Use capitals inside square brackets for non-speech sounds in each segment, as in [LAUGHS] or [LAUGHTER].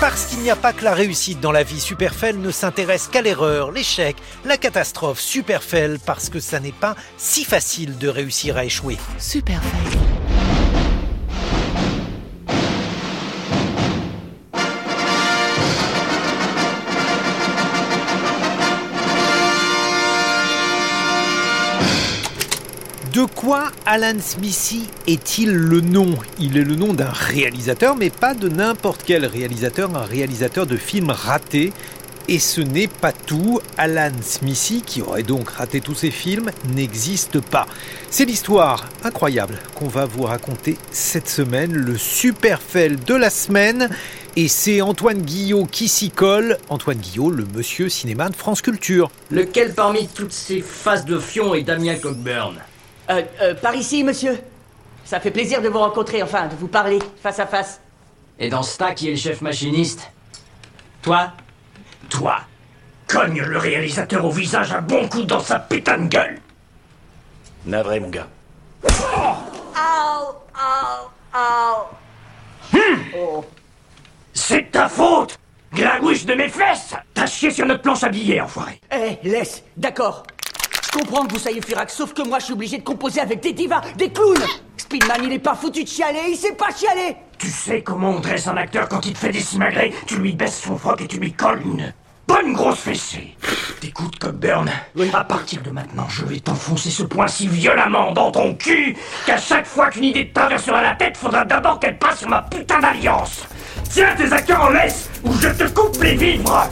Parce qu'il n'y a pas que la réussite dans la vie, Superfell ne s'intéresse qu'à l'erreur, l'échec, la catastrophe. Superfell parce que ça n'est pas si facile de réussir à échouer. Super De quoi Alan Smithy est-il le nom? Il est le nom d'un réalisateur, mais pas de n'importe quel réalisateur, un réalisateur de films ratés. Et ce n'est pas tout. Alan Smithy, qui aurait donc raté tous ses films, n'existe pas. C'est l'histoire incroyable qu'on va vous raconter cette semaine, le super fail de la semaine. Et c'est Antoine Guillot qui s'y colle. Antoine Guillot, le monsieur cinéma de France Culture. Lequel parmi toutes ces faces de fion est Damien Cockburn? Euh, euh, par ici, monsieur. Ça fait plaisir de vous rencontrer, enfin, de vous parler face à face. Et dans ce tas, qui est le chef machiniste Toi Toi, cogne le réalisateur au visage un bon coup dans sa putain de gueule. Navré, mon gars. Au, au, au. Oh. C'est ta faute Glagouche de mes fesses T'as chié sur notre planche à billets, enfoiré Eh, laisse, d'accord. Je comprends que vous soyez furax, sauf que moi je suis obligé de composer avec des divas, des clowns. Speedman, il est pas foutu de chialer, il sait pas chialer. Tu sais comment on dresse un acteur quand il te fait des simagrées Tu lui baisses son froc et tu lui colles une bonne grosse fessée. T'écoutes, Cockburn Oui. À partir de maintenant, je vais t'enfoncer ce poing si violemment dans ton cul qu'à chaque fois qu'une idée te traversera la tête, faudra d'abord qu'elle passe sur ma putain d'alliance. Tiens tes acteurs en laisse ou je te coupe les vivres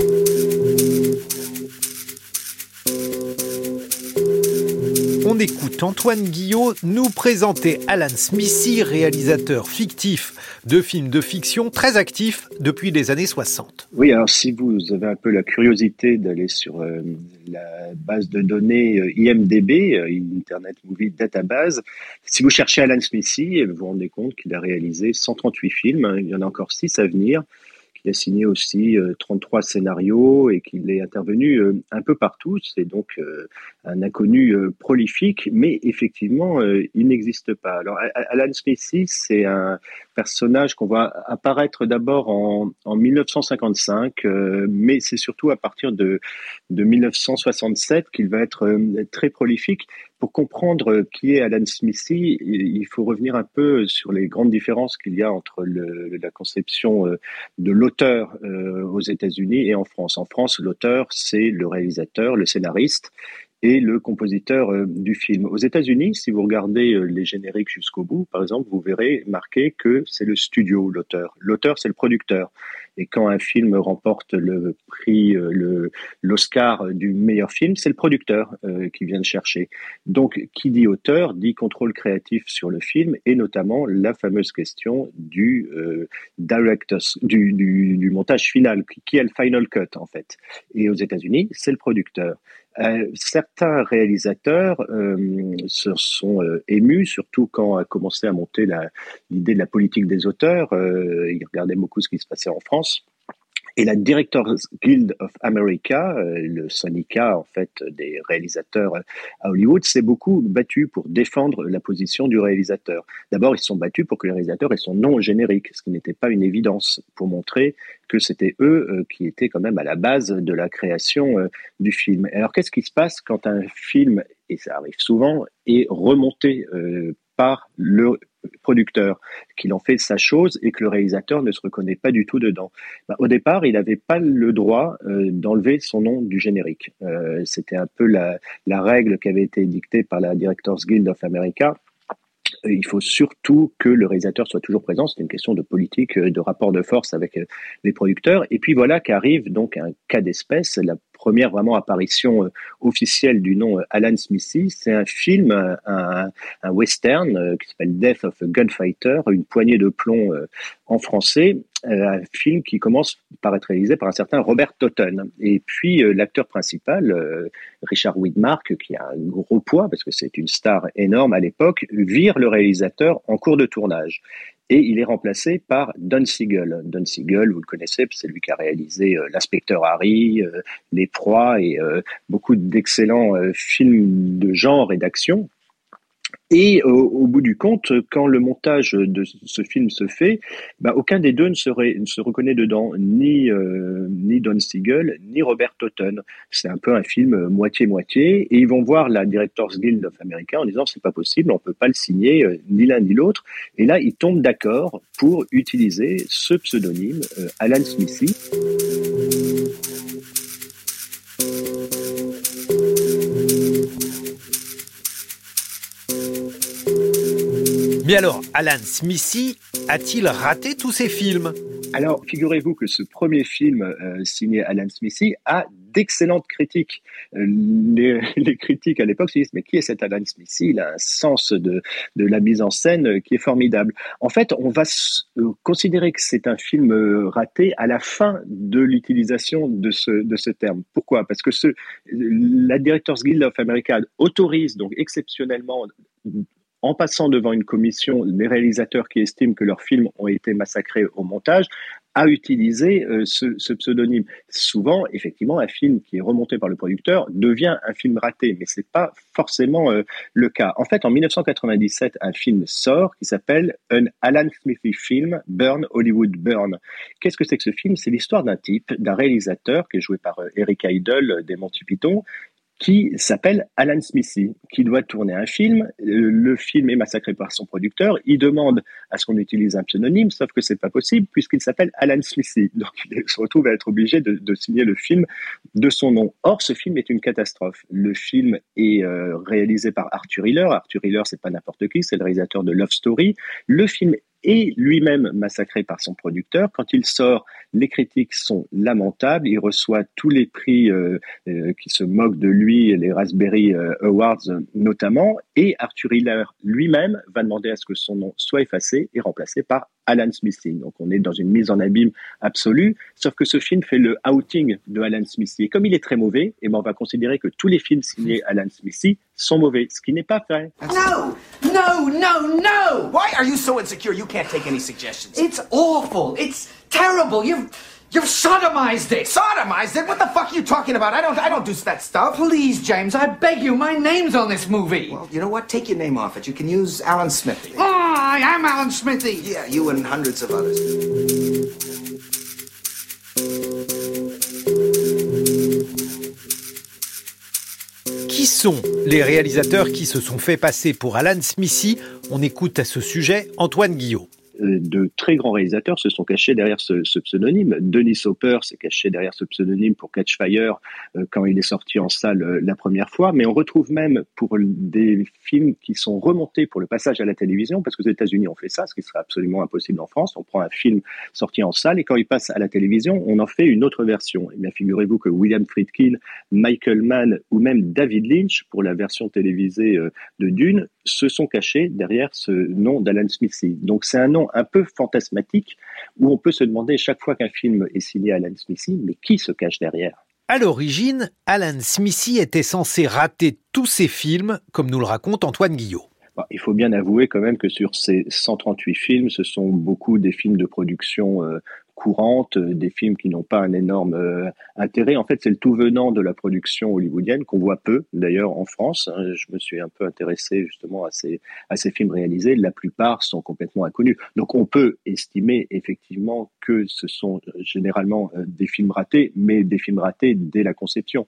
On écoute Antoine Guillot nous présenter Alan Smithy, réalisateur fictif de films de fiction très actif depuis les années 60. Oui, alors si vous avez un peu la curiosité d'aller sur euh, la base de données euh, IMDB, euh, Internet Movie Database, si vous cherchez Alan Smithy, vous vous rendez compte qu'il a réalisé 138 films, hein, il y en a encore 6 à venir, qu'il a signé aussi euh, 33 scénarios et qu'il est intervenu euh, un peu partout. C'est donc euh, un inconnu euh, prolifique, mais effectivement, euh, il n'existe pas. Alors, Alan Smithy, c'est un personnage qu'on voit apparaître d'abord en, en 1955, euh, mais c'est surtout à partir de, de 1967 qu'il va être euh, très prolifique. Pour comprendre euh, qui est Alan Smithy, il faut revenir un peu sur les grandes différences qu'il y a entre la conception euh, de l'auteur euh, aux États-Unis et en France. En France, l'auteur, c'est le réalisateur, le scénariste et le compositeur du film. Aux États-Unis, si vous regardez les génériques jusqu'au bout, par exemple, vous verrez marqué que c'est le studio, l'auteur. L'auteur, c'est le producteur. Et quand un film remporte le prix, euh, le l'Oscar du meilleur film, c'est le producteur euh, qui vient de chercher. Donc, qui dit auteur dit contrôle créatif sur le film et notamment la fameuse question du euh, director's, du, du, du montage final, qui est le final cut en fait. Et aux États-Unis, c'est le producteur. Euh, certains réalisateurs euh, se sont euh, émus, surtout quand a commencé à monter l'idée de la politique des auteurs. Euh, ils regardaient beaucoup ce qui se passait en France. Et la Directors Guild of America, euh, le syndicat en fait des réalisateurs à Hollywood, s'est beaucoup battu pour défendre la position du réalisateur. D'abord, ils se sont battus pour que le réalisateur ait son nom au générique, ce qui n'était pas une évidence, pour montrer que c'était eux euh, qui étaient quand même à la base de la création euh, du film. Alors, qu'est-ce qui se passe quand un film, et ça arrive souvent, est remonté euh, par le producteur, qu'il en fait sa chose et que le réalisateur ne se reconnaît pas du tout dedans. Ben, au départ, il n'avait pas le droit euh, d'enlever son nom du générique. Euh, C'était un peu la, règle qui avait été dictée par la Directors Guild of America. Il faut surtout que le réalisateur soit toujours présent. C'est une question de politique, euh, de rapport de force avec les producteurs. Et puis voilà qu'arrive donc un cas d'espèce, la première vraiment apparition officielle du nom Alan Smithy. C'est un film, un, un western qui s'appelle Death of a Gunfighter, une poignée de plomb en français, un film qui commence par être réalisé par un certain Robert Totten. Et puis l'acteur principal, Richard Widmark, qui a un gros poids parce que c'est une star énorme à l'époque, vire le réalisateur en cours de tournage et il est remplacé par Don Siegel. Don Siegel, vous le connaissez, c'est lui qui a réalisé euh, L'inspecteur Harry, euh, Les Proies et euh, beaucoup d'excellents films de genre et d'action. Et au, bout du compte, quand le montage de ce film se fait, bah, aucun des deux ne, ne se reconnaît dedans, ni, euh, ni Don Siegel, ni Robert Totten. C'est un peu un film moitié-moitié. Et ils vont voir la Directors Guild of America en disant c'est pas possible, on peut pas le signer, euh, ni l'un ni l'autre. Et là, ils tombent d'accord pour utiliser ce pseudonyme, euh, Alan Smithy. Mais alors, Alan Smithy a-t-il raté tous ses films? Alors, figurez-vous que ce premier film euh, signé Alan Smithy a d'excellentes critiques. Euh, les, [LAUGHS] critiques à l'époque se disent mais qui est cet Alan Smithy? Il a un sens de, de la mise en scène qui est formidable. En fait, on va euh, considérer que c'est un film raté à la fin de l'utilisation de ce, de ce terme. Pourquoi? Parce que la Directors Guild of America autorise donc exceptionnellement en passant devant une commission des réalisateurs qui estiment que leurs films ont été massacrés au montage, à utiliser euh, ce, pseudonyme. Souvent, effectivement, un film qui est remonté par le producteur devient un film raté, mais c'est pas forcément euh, le cas. En fait, en 1997, un film sort qui s'appelle Un Alan Smithy Film, Burn Hollywood Burn. Qu'est-ce que c'est que ce film? C'est l'histoire d'un type, d'un réalisateur qui est joué par euh, Eric Idle des Monty Python, qui s'appelle Alan Smithy, qui doit tourner un film. Euh, le film est massacré par son producteur. Il demande à ce qu'on utilise un pseudonyme, sauf que c'est pas possible puisqu'il s'appelle Alan Smithy. Donc il se retrouve à être obligé de, signer le film de son nom. Or, ce film est une catastrophe. Le film est euh, réalisé par Arthur Hiller. Arthur Hiller, c'est pas n'importe qui, c'est le réalisateur de Love Story. Le film et lui-même massacré par son producteur. Quand il sort, les critiques sont lamentables. Il reçoit tous les prix euh, euh, qui se moquent de lui, les Raspberry euh, Awards notamment. Et Arthur Hiller lui-même va demander à ce que son nom soit effacé et remplacé par Alan Smithy. Donc on est dans une mise en abîme absolue, sauf que ce film fait le outing de Alan Smithy. Et comme il est très mauvais, et eh ben on va considérer que tous les films signés Alan Smithy sont mauvais, ce qui n'est pas vrai. No, no, no, no! Why are you so insecure? You can't take any suggestions? It's awful. It's terrible. You've You've sodomized it. Sodomized it? What the fuck are you talking about? I don't I don't do that stuff. Please, James, I beg you. My name's on this movie. Well, you know what? Take your name off it. You can use Alan Smithy. Oh, I am Alan Smithy. Yeah, you and hundreds of others. Qui sont les réalisateurs qui se sont fait passer pour Alan Smithy? On écoute à ce sujet Antoine Guillot. Euh, de très grands réalisateurs se sont cachés derrière ce, pseudonyme. Denis Hopper s'est caché derrière ce pseudonyme pour Catch Fire euh, quand il est sorti en salle euh, la première fois, mais on retrouve même pour des films qui sont remontés pour le passage à la télévision, parce que aux États-Unis on fait ça, ce qui serait absolument impossible en France. On prend un film sorti en salle et quand il passe à la télévision, on en fait une autre version. Et eh bien figurez-vous que William Friedkin, Michael Mann ou même David Lynch pour la version télévisée de Dune se sont cachés derrière ce nom d'Alan Smithy. Donc c'est un nom un peu fantasmatique où on peut se demander chaque fois qu'un film est signé Alan Smithy, mais qui se cache derrière? À l'origine, Alan Smithy était censé rater tous ses films, comme nous le raconte Antoine Guillot. il faut bien avouer quand même que sur ces 138 films, ce sont beaucoup des films de production euh, courante, euh, des films qui n'ont pas un énorme euh, intérêt. En fait, c'est le tout venant de la production hollywoodienne qu'on voit peu, d'ailleurs, en France. Hein. Je me suis un peu intéressé justement à ces, à ces films réalisés. La plupart sont complètement inconnus. Donc, on peut estimer effectivement que ce sont euh, généralement des films ratés, mais des films ratés dès la conception.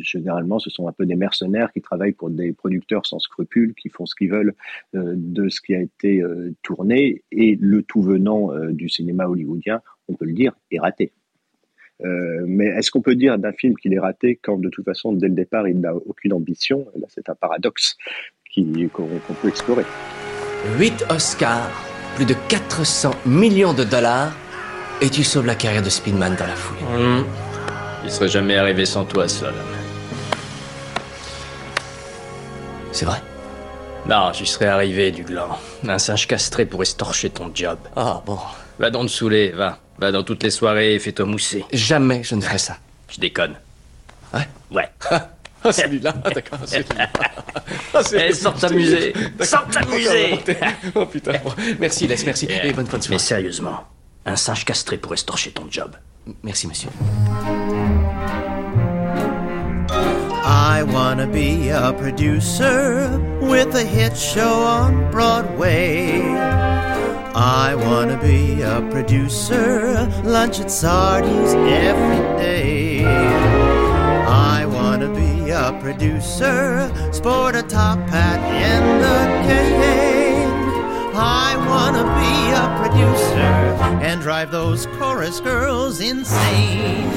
généralement, ce sont un peu des mercenaires qui travaillent pour des producteurs sans scrupules, qui font ce qu'ils veulent de ce qui a été tourné. Et le tout venant du cinéma hollywoodien, on peut le dire, est raté. Euh, mais est-ce qu'on peut dire d'un film qu'il est raté quand de toute façon, dès le départ, il n'a aucune ambition? Là, c'est un paradoxe qu'on peut explorer. 8 Oscars, plus de 400 millions de dollars, et tu sauves la carrière de Speedman dans la foulée. Mmh. Il serait jamais arrivé sans toi, Solomon. C'est vrai? Non, j'y serais arrivé, du gland. Un singe castré pourrait se torcher ton job. Ah, bon. Va donc te saouler, va. Va dans toutes les soirées et fais-toi mousser. Jamais je ne ferai ça. Je déconne. Ouais Ouais. [LAUGHS] Ah, celui-là Ah, d'accord, [LAUGHS] celui-là. Ah, Eh, sors t'amuser Sors t'amuser [LAUGHS] Oh putain. Bon, Merci, Les, merci. Et bonne fin de Mais soirée. sérieusement, un singe castré pourrait se torcher ton job. Merci, monsieur. I wanna be a producer with a hit show on Broadway. I wanna be a producer, lunch at Sardi's every day. I wanna be a producer, sport a top hat and a cane. I wanna be a producer and drive those chorus girls insane.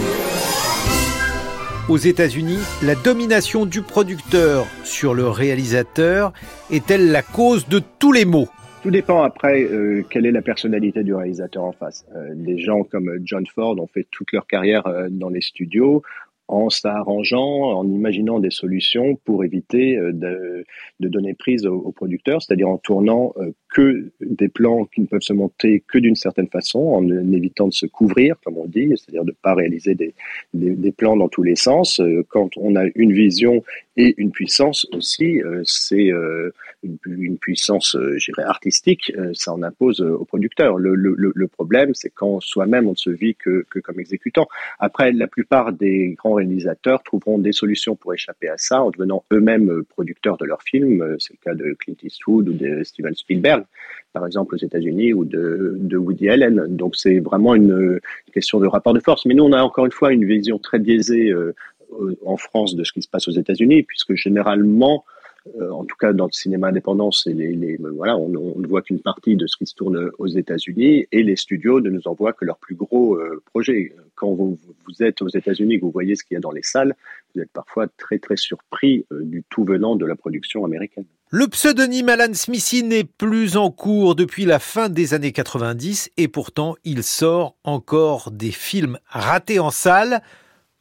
Aux États-Unis, la domination du producteur sur le réalisateur est-elle la cause de tous les maux? Tout dépend après euh, quelle est la personnalité du réalisateur en face. Euh, des gens comme John Ford ont fait toute leur carrière euh, dans les studios en s'arrangeant, en imaginant des solutions pour éviter euh, de, de donner prise au, au producteur, c'est-à-dire en tournant euh, que des plans qui ne peuvent se monter que d'une certaine façon, en évitant de se couvrir, comme on dit, c'est-à-dire de ne pas réaliser des, plans dans tous les sens. Euh, Quand on a une vision et une puissance aussi, euh, c'est euh, une, puissance, je dirais, artistique, ça en impose au producteur. Le, problème, c'est quand soi-même on ne se vit que comme exécutant. Après, la plupart des grands réalisateurs trouveront des solutions pour échapper à ça en devenant eux-mêmes producteurs de leurs films. C'est le cas de Clint Eastwood ou de Steven Spielberg, par exemple aux États-Unis, ou de, Woody Allen. Donc c'est vraiment une question de rapport de force. Mais nous, on a encore une fois une vision très biaisée euh, en France de ce qui se passe aux États-Unis, puisque généralement, euh, en tout cas dans le cinéma indépendant, c'est les, les, voilà, on, ne voit qu'une partie de ce qui se tourne aux États-Unis et les studios ne nous envoient que leurs plus gros euh, projets. Quand vous, vous êtes aux États-Unis, que vous voyez ce qu'il y a dans les salles, vous êtes parfois très très surpris euh, du tout venant de la production américaine. Le pseudonyme Alan Smithy n'est plus en cours depuis la fin des années 90 et pourtant il sort encore des films ratés en salle.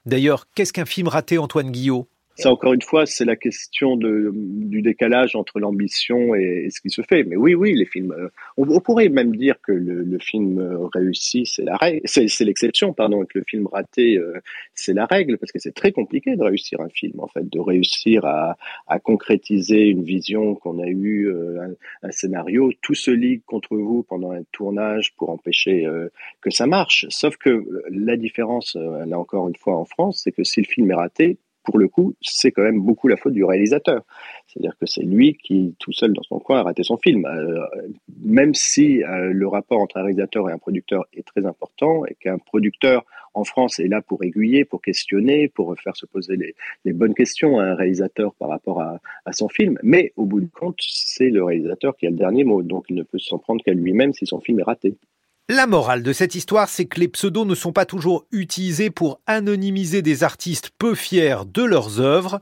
D'ailleurs, qu'est-ce qu'un film raté, Antoine Guillot? Ça, encore une fois, c'est la question de, du décalage entre l'ambition et, ce qui se fait. Mais oui, oui, les films. Euh, on, pourrait même dire que le, le film réussi, c'est la règle, c'est l'exception, pardon, et que le film raté, euh, c'est la règle, parce que c'est très compliqué de réussir un film, en fait, de réussir à, à concrétiser une vision qu'on a eue, euh, un, un, scénario. Tout se ligue contre vous pendant un tournage pour empêcher euh, que ça marche. Sauf que la différence, là encore une fois en France, c'est que si le film est raté, pour le coup, c'est quand même beaucoup la faute du réalisateur. C'est-à-dire que c'est lui qui, tout seul dans son coin, a raté son film. Euh, même si euh, le rapport entre un réalisateur et un producteur est très important et qu'un producteur en France est là pour aiguiller, pour questionner, pour faire se poser les, bonnes questions à un réalisateur par rapport à, à, son film. Mais au bout du compte, c'est le réalisateur qui a le dernier mot. Donc il ne peut s'en prendre qu'à lui-même si son film est raté. La morale de cette histoire, c'est que les pseudos ne sont pas toujours utilisés pour anonymiser des artistes peu fiers de leurs œuvres.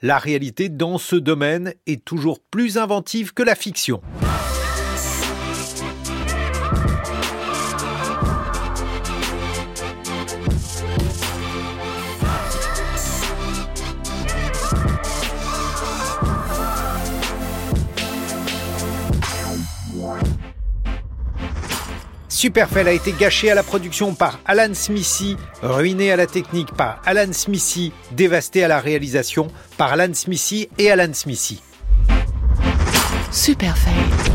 La réalité dans ce domaine est toujours plus inventive que la fiction. Superfell a été gâché à la production par Alan Smithy, ruiné à la technique par Alan Smithy, dévasté à la réalisation par Alan Smithy et Alan Smithy. Superfell.